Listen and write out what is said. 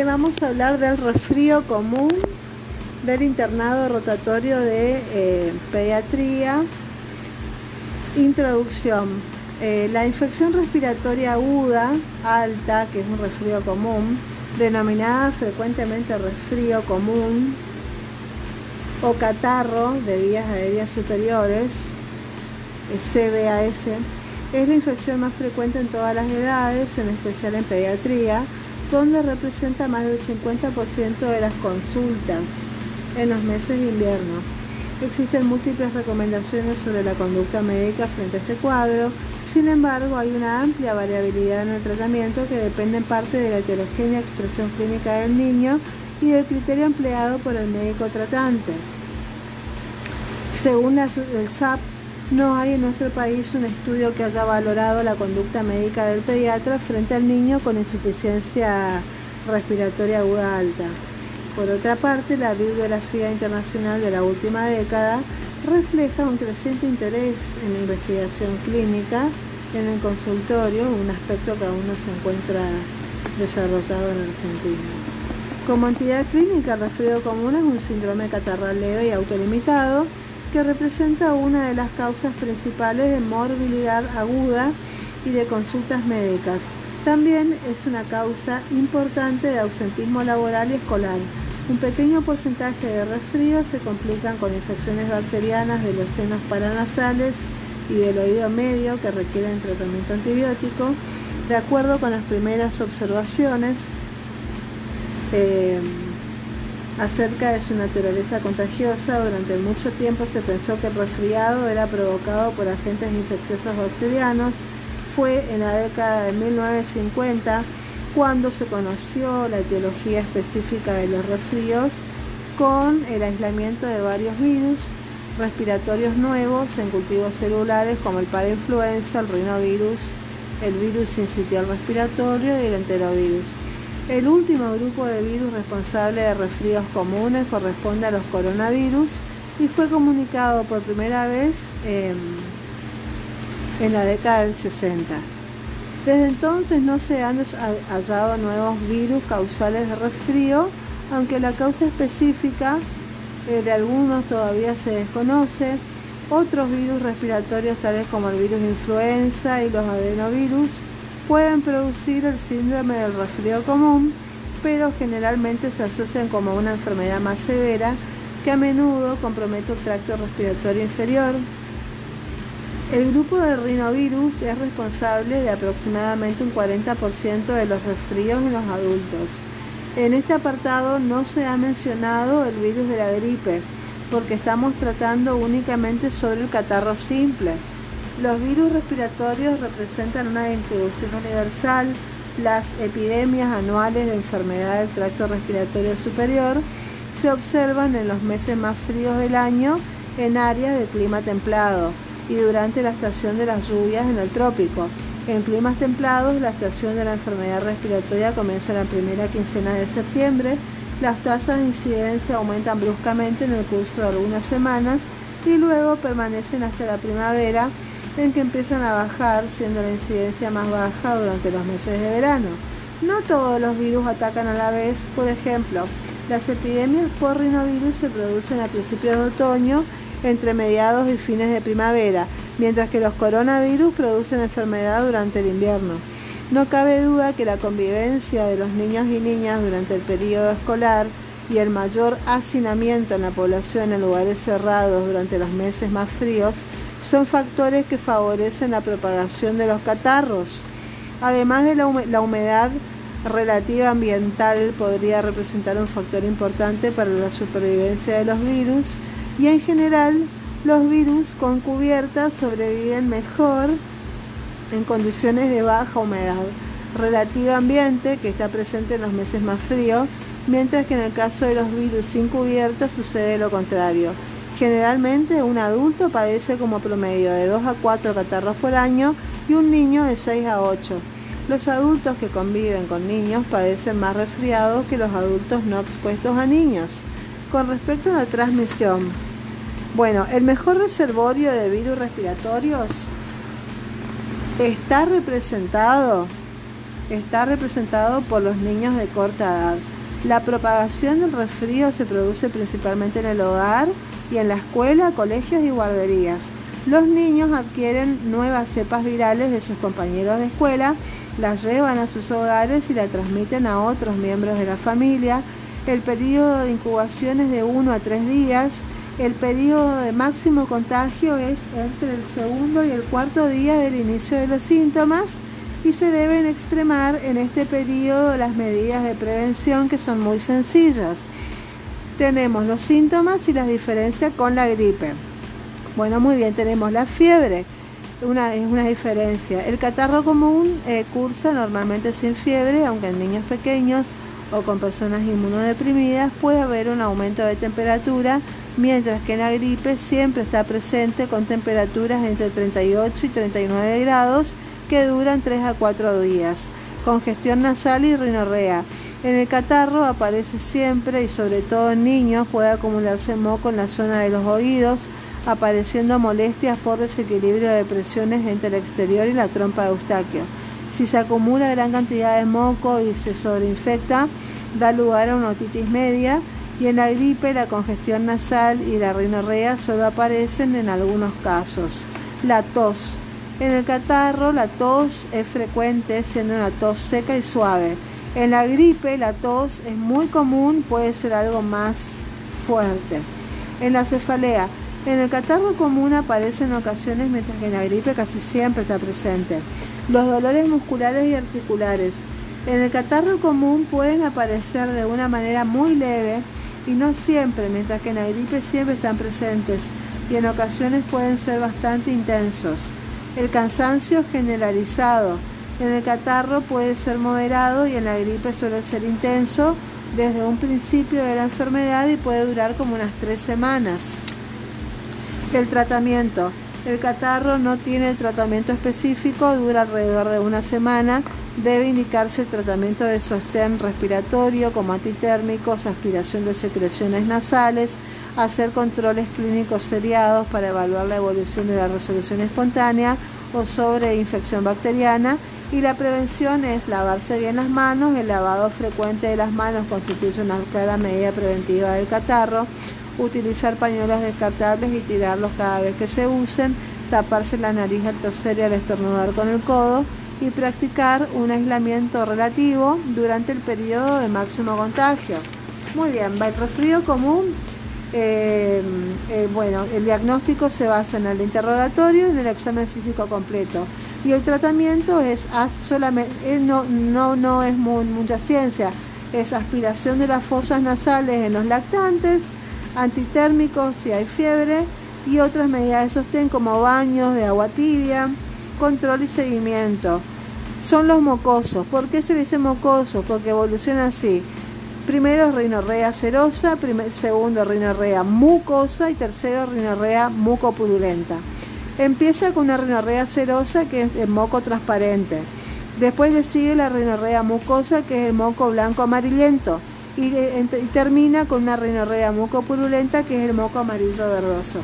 vamos a hablar del resfrío común del internado rotatorio de eh, pediatría. Introducción. Eh, la infección respiratoria aguda alta, que es un resfrío común, denominada frecuentemente resfrío común o catarro de vías aéreas superiores, eh, CBAS, es la infección más frecuente en todas las edades, en especial en pediatría, donde representa más del 50% de las consultas en los meses de invierno. Existen múltiples recomendaciones sobre la conducta médica frente a este cuadro, sin embargo hay una amplia variabilidad en el tratamiento que depende en parte de la heterogénea expresión clínica del niño y del criterio empleado por el médico tratante. Según el SAP, no hay en nuestro país un estudio que haya valorado la conducta médica del pediatra frente al niño con insuficiencia respiratoria aguda alta. Por otra parte, la bibliografía internacional de la última década refleja un creciente interés en la investigación clínica en el consultorio, un aspecto que aún no se encuentra desarrollado en Argentina. Como entidad clínica, el resfriado común es un síndrome catarral leve y autolimitado que representa una de las causas principales de morbilidad aguda y de consultas médicas. También es una causa importante de ausentismo laboral y escolar. Un pequeño porcentaje de resfríos se complican con infecciones bacterianas de los senos paranasales y del oído medio que requieren tratamiento antibiótico. De acuerdo con las primeras observaciones, eh, acerca de su naturaleza contagiosa, durante mucho tiempo se pensó que el resfriado era provocado por agentes infecciosos bacterianos. Fue en la década de 1950 cuando se conoció la etiología específica de los resfríos con el aislamiento de varios virus respiratorios nuevos en cultivos celulares como el parainfluenza, el rinovirus, el virus sincitial respiratorio y el enterovirus. El último grupo de virus responsable de resfríos comunes corresponde a los coronavirus y fue comunicado por primera vez en la década del 60. Desde entonces no se han hallado nuevos virus causales de resfrío, aunque la causa específica eh, de algunos todavía se desconoce. Otros virus respiratorios tales como el virus influenza y los adenovirus pueden producir el síndrome del resfrío común, pero generalmente se asocian como una enfermedad más severa que a menudo compromete el tracto respiratorio inferior. El grupo de rinovirus es responsable de aproximadamente un 40% de los resfríos en los adultos. En este apartado no se ha mencionado el virus de la gripe, porque estamos tratando únicamente sobre el catarro simple. Los virus respiratorios representan una distribución universal. Las epidemias anuales de enfermedad del tracto respiratorio superior se observan en los meses más fríos del año en áreas de clima templado y durante la estación de las lluvias en el trópico. En climas templados, la estación de la enfermedad respiratoria comienza la primera quincena de septiembre. Las tasas de incidencia aumentan bruscamente en el curso de algunas semanas y luego permanecen hasta la primavera en que empiezan a bajar, siendo la incidencia más baja durante los meses de verano. No todos los virus atacan a la vez, por ejemplo, las epidemias por rinovirus se producen a principios de otoño, entre mediados y fines de primavera, mientras que los coronavirus producen enfermedad durante el invierno. No cabe duda que la convivencia de los niños y niñas durante el periodo escolar y el mayor hacinamiento en la población en lugares cerrados durante los meses más fríos son factores que favorecen la propagación de los catarros. Además de la, humedad relativa ambiental podría representar un factor importante para la supervivencia de los virus y en general los virus con cubierta sobreviven mejor en condiciones de baja humedad relativa ambiente que está presente en los meses más fríos, mientras que en el caso de los virus sin cubierta sucede lo contrario. Generalmente un adulto padece como promedio de 2 a 4 catarros por año y un niño de 6 a 8. Los adultos que conviven con niños padecen más resfriados que los adultos no expuestos a niños. Con respecto a la transmisión, bueno, el mejor reservorio de virus respiratorios está representado está representado por los niños de corta edad. La propagación del resfrío se produce principalmente en el hogar y en la escuela, colegios y guarderías. Los niños adquieren nuevas cepas virales de sus compañeros de escuela, las llevan a sus hogares y la transmiten a otros miembros de la familia. El periodo de incubación es de 1 a 3 días. El periodo de máximo contagio es entre el segundo y el cuarto día del inicio de los síntomas y se deben extremar en este periodo las medidas de prevención que son muy sencillas. Tenemos los síntomas y las diferencias con la gripe. Bueno, muy bien, tenemos la fiebre, una, es una diferencia. El catarro común eh, cursa normalmente sin fiebre, aunque en niños pequeños o con personas inmunodeprimidas puede haber un aumento de temperatura, mientras que en la gripe siempre está presente con temperaturas entre 38 y 39 grados que duran 3 a 4 días. Congestión nasal y rinorrea. En el catarro aparece siempre y sobre todo en niños puede acumularse moco en la zona de los oídos, apareciendo molestias por desequilibrio de presiones entre el exterior y la trompa de Eustaquio. Si se acumula gran cantidad de moco y se sobreinfecta, da lugar a una otitis media y en la gripe la congestión nasal y la rinorrea solo aparecen en algunos casos. La tos. En el catarro la tos es frecuente siendo una tos seca y suave. En la gripe la tos es muy común, puede ser algo más fuerte. En la cefalea, en el catarro común aparece en ocasiones mientras que en la gripe casi siempre está presente. Los dolores musculares y articulares. En el catarro común pueden aparecer de una manera muy leve y no siempre, mientras que en la gripe siempre están presentes y en ocasiones pueden ser bastante intensos. El cansancio generalizado. En el catarro puede ser moderado y en la gripe suele ser intenso desde un principio de la enfermedad y puede durar como unas tres semanas. El tratamiento. El catarro no tiene tratamiento específico, dura alrededor de una semana. Debe indicarse el tratamiento de sostén respiratorio como antitérmicos, aspiración de secreciones nasales, hacer controles clínicos seriados para evaluar la evolución de la resolución espontánea o sobre infección bacteriana y la prevención es lavarse bien las manos, el lavado frecuente de las manos constituye una clara medida preventiva del catarro, utilizar pañuelos descartables y tirarlos cada vez que se usen, taparse la nariz al toser y al estornudar con el codo. Y practicar un aislamiento relativo durante el periodo de máximo contagio. Muy bien, va el resfrío común. Eh, eh, bueno, el diagnóstico se basa en el interrogatorio y en el examen físico completo. Y el tratamiento es solamente, eh, no, no, no es mucha ciencia, es aspiración de las fosas nasales en los lactantes, antitérmicos si hay fiebre y otras medidas de sostén como baños de agua tibia, control y seguimiento. Son los mocosos. ¿Por qué se dice mocosos? Porque evoluciona así. Primero rinorrea serosa, segundo rinorrea mucosa y tercero rinorrea mucopurulenta. Empieza con una rinorrea serosa que es el moco transparente. Después le sigue la rinorrea mucosa que es el moco blanco amarillento y, y termina con una rinorrea mucopurulenta que es el moco amarillo verdoso.